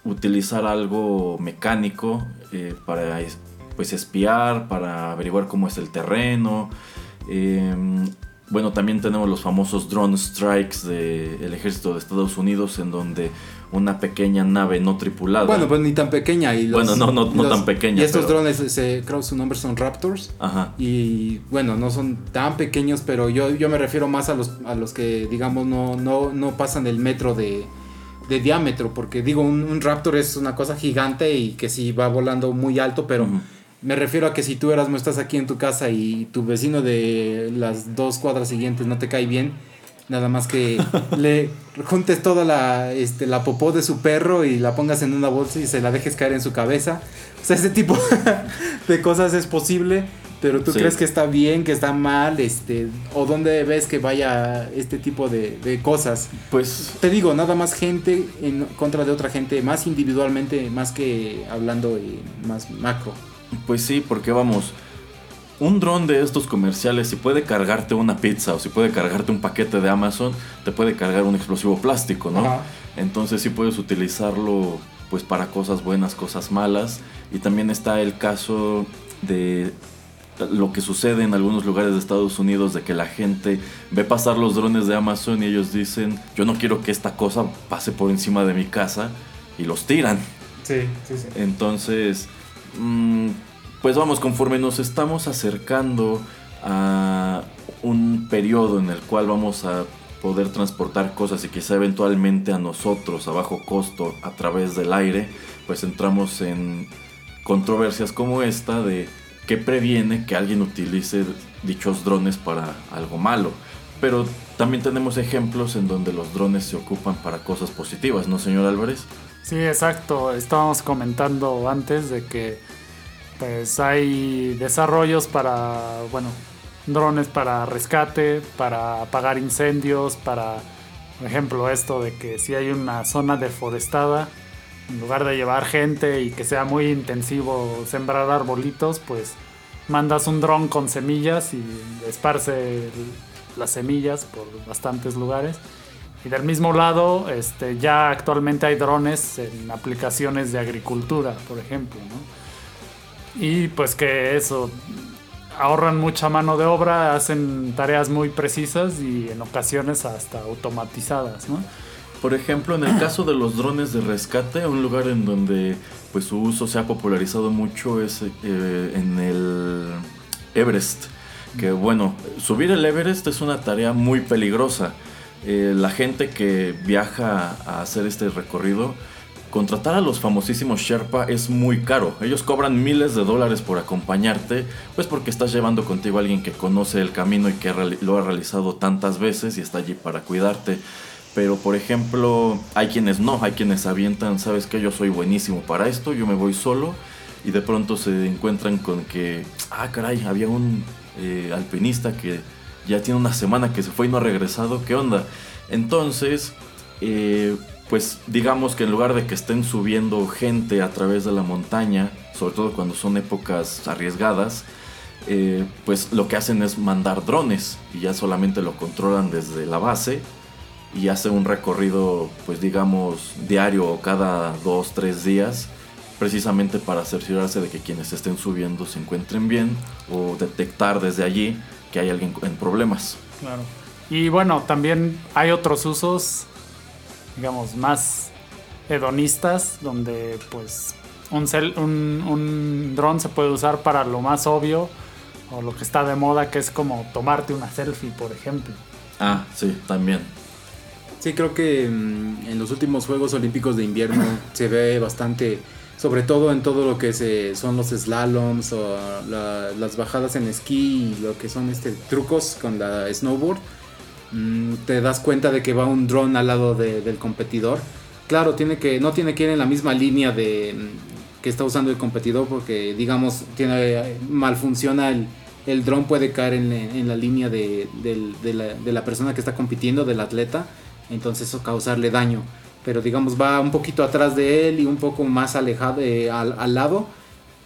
utilizar algo mecánico, eh, para es- pues espiar, para averiguar cómo es el terreno. Em, bueno, también tenemos los famosos drone strikes del ejército de Estados Unidos, en donde una pequeña nave no tripulada. Bueno, pues ni tan pequeña. Y los- Bueno, no, no- no los- tan pequeña, Y estos pero- drones, se, creo que su nombre son Raptors. Ajá. Y bueno, no son tan pequeños, pero yo, yo me refiero más a los, a los que, digamos, no, no, no pasan el metro de, de diámetro. Porque digo, un, un Raptor es una cosa gigante y que sí va volando muy alto, pero. Me refiero a que si tú eras, no estás aquí en tu casa y tu vecino de las dos cuadras siguientes no te cae bien, nada más que le juntes toda la, este, la popó de su perro y la pongas en una bolsa y se la dejes caer en su cabeza. O sea, ese tipo de cosas es posible. Pero tú Sí. crees que está bien, que está mal, este, o dónde ves que vaya este tipo de, de cosas. Pues Te digo, nada más gente en contra de otra gente, más individualmente, más que hablando eh, más macro. Pues sí, porque vamos, un dron de estos comerciales, si puede cargarte una pizza o si puede cargarte un paquete de Amazon, te puede cargar un explosivo plástico, ¿no? Ajá. Entonces sí puedes utilizarlo pues para cosas buenas, cosas malas. Y también está el caso de lo que sucede en algunos lugares de Estados Unidos de que la gente ve pasar los drones de Amazon y ellos dicen, yo no quiero que esta cosa pase por encima de mi casa y los tiran. Sí, sí, sí. Entonces, pues vamos, conforme nos estamos acercando a un periodo en el cual vamos a poder transportar cosas y quizá eventualmente a nosotros a bajo costo a través del aire, pues entramos en controversias como esta de qué previene que alguien utilice dichos drones para algo malo. Pero también tenemos ejemplos en donde los drones se ocupan para cosas positivas, ¿no, señor Álvarez? Sí, exacto. Estábamos comentando antes de que pues hay desarrollos para, bueno, drones para rescate, para apagar incendios, para, por ejemplo, esto de que si hay una zona deforestada, en lugar de llevar gente y que sea muy intensivo sembrar arbolitos, pues mandas un dron con semillas y esparce las semillas por bastantes lugares. Y del mismo lado, este, ya actualmente hay drones en aplicaciones de agricultura, por ejemplo, ¿no? Y pues que eso, ahorran mucha mano de obra, hacen tareas muy precisas y en ocasiones hasta automatizadas, ¿no? Por ejemplo, en el caso de los drones de rescate, un lugar en donde pues su uso se ha popularizado mucho es eh, en el Everest. Que bueno, subir el Everest es una tarea muy peligrosa. Eh, la gente que viaja a hacer este recorrido, contratar a los famosísimos Sherpa es muy caro. Ellos cobran miles de dólares por acompañarte, pues porque estás llevando contigo a alguien que conoce el camino y que lo ha realizado tantas veces y está allí para cuidarte. Pero por ejemplo, hay quienes no, hay quienes avientan, sabes que yo soy buenísimo para esto, yo me voy solo y de pronto se encuentran con que, ah caray, había un eh, alpinista que ya tiene una semana que se fue y no ha regresado, ¿qué onda? Entonces, eh, pues digamos que en lugar de que estén subiendo gente a través de la montaña, sobre todo cuando son épocas arriesgadas, eh, pues lo que hacen es mandar drones y ya solamente lo controlan desde la base y hace un recorrido, pues digamos, diario o cada dos, tres días, precisamente para cerciorarse de que quienes estén subiendo se encuentren bien o detectar desde allí que hay alguien en problemas. Claro. Y bueno, también hay otros usos, digamos, más hedonistas, donde pues un, cel- un, un dron se puede usar para lo más obvio o lo que está de moda, que es como tomarte una selfie, por ejemplo. Ah, sí, también. Sí, creo que mm, en los últimos Juegos Olímpicos de Invierno se ve bastante, sobre todo en todo lo que se, son los slaloms o la- las bajadas en esquí y lo que son este, trucos con la snowboard. Mm, te das cuenta de que va un dron al lado de- del competidor. Claro, tiene que, no tiene que ir en la misma línea de, mm, que está usando el competidor porque, digamos, tiene, mal funciona el, el dron puede caer en, la línea de, de la, de la persona que está compitiendo, del atleta, entonces eso causarle daño. Pero digamos va un poquito atrás de él y un poco más alejado eh, al, al lado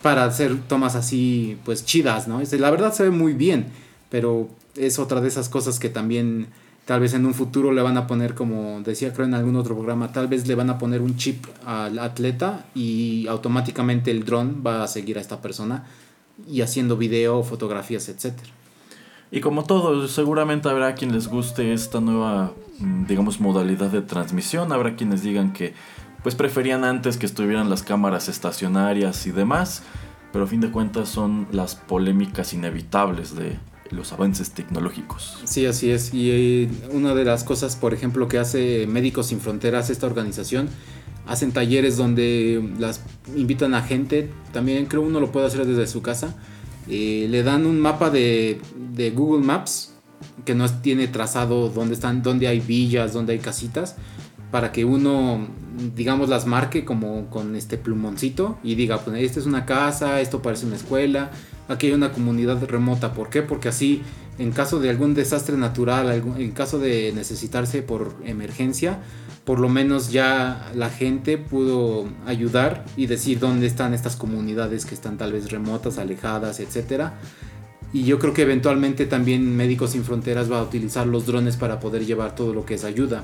para hacer tomas así pues chidas, ¿no? Es- La verdad se ve muy bien, pero es otra de esas cosas que también tal vez en un futuro le van a poner como decía creo en algún otro programa, tal vez le van a poner un chip al atleta y automáticamente el dron va a seguir a esta persona y haciendo video, fotografías, etcétera. Y como todo, seguramente habrá quien les guste esta nueva, digamos, modalidad de transmisión. Habrá quienes digan que, pues, preferían antes que estuvieran las cámaras estacionarias y demás. Pero a fin de cuentas son las polémicas inevitables de los avances tecnológicos. Sí, así es. Y eh, una de las cosas, por ejemplo, que hace Médicos Sin Fronteras, esta organización, hacen talleres donde las invitan a gente. También creo uno lo puede hacer desde su casa. Eh, le dan un mapa de, de Google Maps que no tiene trazado dónde están, dónde hay villas, dónde hay casitas. para que uno, digamos, las marque como con este plumoncito y diga, pues esta es una casa, esto parece una escuela, aquí hay una comunidad remota. ¿Por qué? Porque así, en caso de algún desastre natural, en caso de necesitarse por emergencia, por lo menos ya la gente pudo ayudar y decir dónde están estas comunidades que están tal vez remotas, alejadas, etcétera. Y yo creo que eventualmente también Médicos Sin Fronteras va a utilizar los drones para poder llevar todo lo que es ayuda.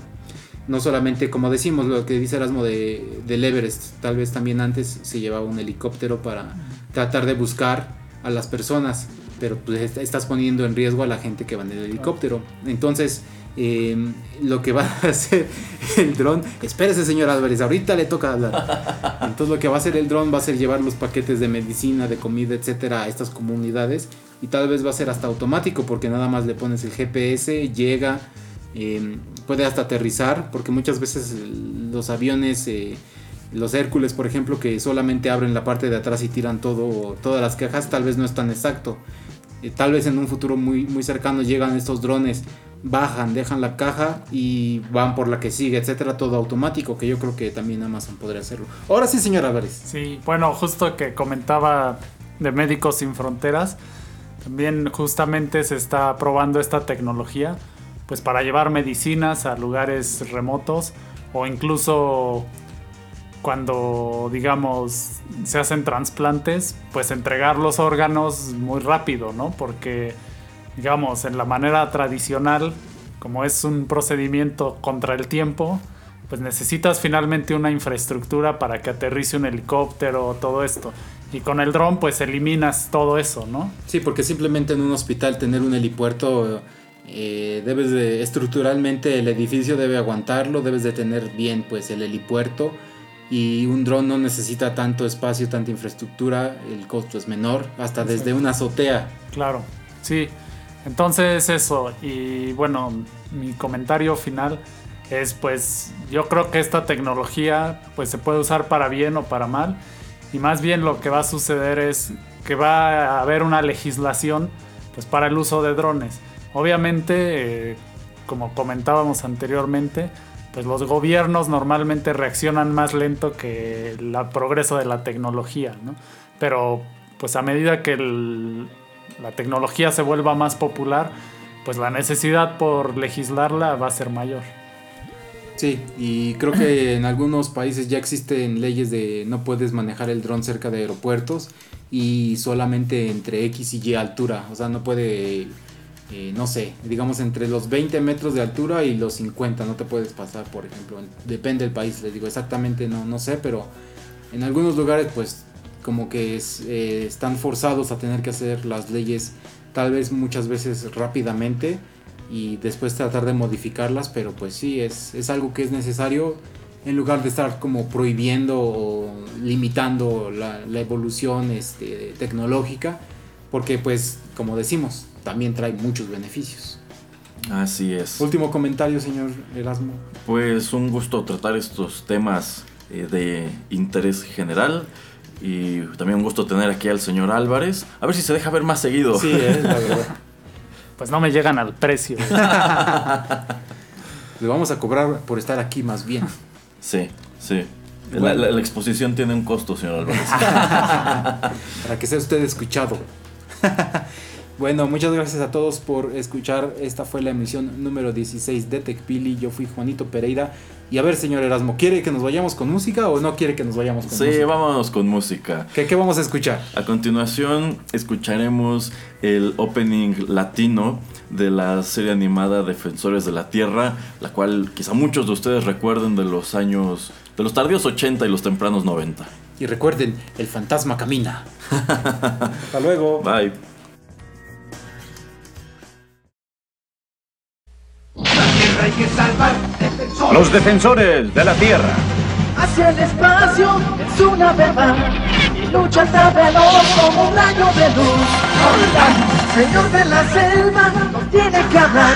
No solamente, como decimos, lo que dice Erasmo de, del Everest, tal vez también antes se llevaba un helicóptero para tratar de buscar a las personas, pero pues est- estás poniendo en riesgo a la gente que va en el helicóptero. Entonces, eh, lo que va a hacer el dron, espérese señor Álvarez, ahorita le toca hablar. Entonces lo que va a hacer el dron va a ser llevar los paquetes de medicina, de comida, etcétera, a estas comunidades y tal vez va a ser hasta automático porque nada más le pones el GPS, llega, eh, puede hasta aterrizar porque muchas veces los aviones, eh, los Hércules por ejemplo, que solamente abren la parte de atrás y tiran todo, todas las cajas, tal vez no es tan exacto. Eh, tal vez en un futuro muy, muy cercano llegan estos drones, bajan, dejan la caja y van por la que sigue, etcétera, todo automático, que yo creo que también Amazon podría hacerlo. Ahora sí, señor Álvarez. Sí, bueno, justo que comentaba de Médicos Sin Fronteras, también justamente se está probando esta tecnología, pues para llevar medicinas a lugares remotos o incluso cuando, digamos, se hacen trasplantes, pues entregar los órganos muy rápido, ¿no? Porque, digamos, en la manera tradicional, como es un procedimiento contra el tiempo, pues necesitas finalmente una infraestructura para que aterrice un helicóptero, todo esto. Y con el dron, pues eliminas todo eso, ¿no? Sí, porque simplemente en un hospital tener un helipuerto, eh, debes de, estructuralmente el edificio debe aguantarlo, debes de tener bien pues el helipuerto y un dron no necesita tanto espacio, tanta infraestructura, el costo es menor, hasta desde una azotea. Claro, sí. Entonces eso, y bueno, mi comentario final es pues yo creo que esta tecnología pues se puede usar para bien o para mal y más bien lo que va a suceder es que va a haber una legislación pues para el uso de drones. Obviamente, eh, como comentábamos anteriormente, pues los gobiernos normalmente reaccionan más lento que el progreso de la tecnología, ¿no? Pero pues a medida que la tecnología se vuelva más popular, pues la necesidad por legislarla va a ser mayor. Sí, y creo que en algunos países ya existen leyes de no puedes manejar el dron cerca de aeropuertos y solamente entre X y Y altura, o sea, no puede, eh, no sé, digamos entre los 20 metros de altura y los 50, no te puedes pasar, por ejemplo, depende del país, les digo exactamente, no, no sé, pero en algunos lugares pues como que es, eh, están forzados a tener que hacer las leyes tal vez muchas veces rápidamente y después tratar de modificarlas, pero pues sí, es, es algo que es necesario en lugar de estar como prohibiendo o limitando la, la evolución este, tecnológica, porque pues como decimos, también trae muchos beneficios. Así es. Último comentario, señor Erasmo. Pues un gusto tratar estos temas eh, de interés general. Y también un gusto tener aquí al señor Álvarez. A ver si se deja ver más seguido. Sí, es la verdad. Pues no me llegan al precio. Le vamos a cobrar por estar aquí más bien. Sí, sí. La, Bueno. la- la exposición tiene un costo, señor Álvarez. para que sea usted escuchado. bueno, muchas gracias a todos por escuchar. Esta fue la emisión número 16 de TechPili. Yo fui Juanito Pereira. Y a ver, señor Erasmo, ¿quiere que nos vayamos con música o no quiere que nos vayamos con Sí, música? vámonos con música. ¿Qué, qué vamos a escuchar? A continuación escucharemos el opening latino de la serie animada Defensores de la Tierra, la cual quizá muchos de ustedes recuerden de los años, de los tardíos 80 y los tempranos 90. Y recuerden, el fantasma camina. Hasta luego. Bye. hay que salvar defensores. Los defensores de la Tierra. Hacia el espacio es una verdad y lucha hasta veloz como un rayo de luz. Señor de la selva, no tiene que hablar.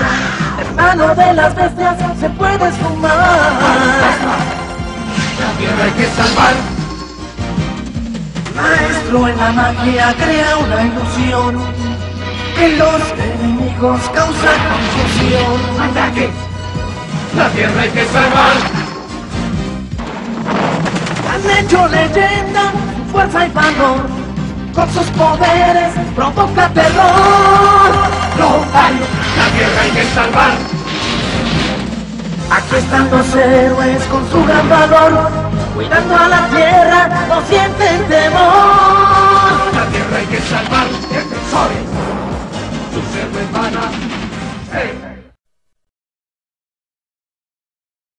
Hermano de las bestias, se puede esfumar. La tierra hay que salvar. Maestro en la magia crea una ilusión y los enemigos causan confusión. ¡Ataque! La tierra hay que salvar. un hecho leyenda, fuerza y valor. Con sus poderes provoca terror. Lotario, la tierra hay que salvar. Aquí están los héroes con su gran valor, cuidando a la tierra, no sienten temor. La tierra hay que salvar, defensores, sus héroes van a...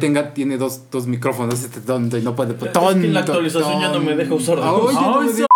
Tenga, tiene dos, dos micrófonos este tonto y no puede. que Tonto, la actualización ya no me deja usar dos. No sí, digas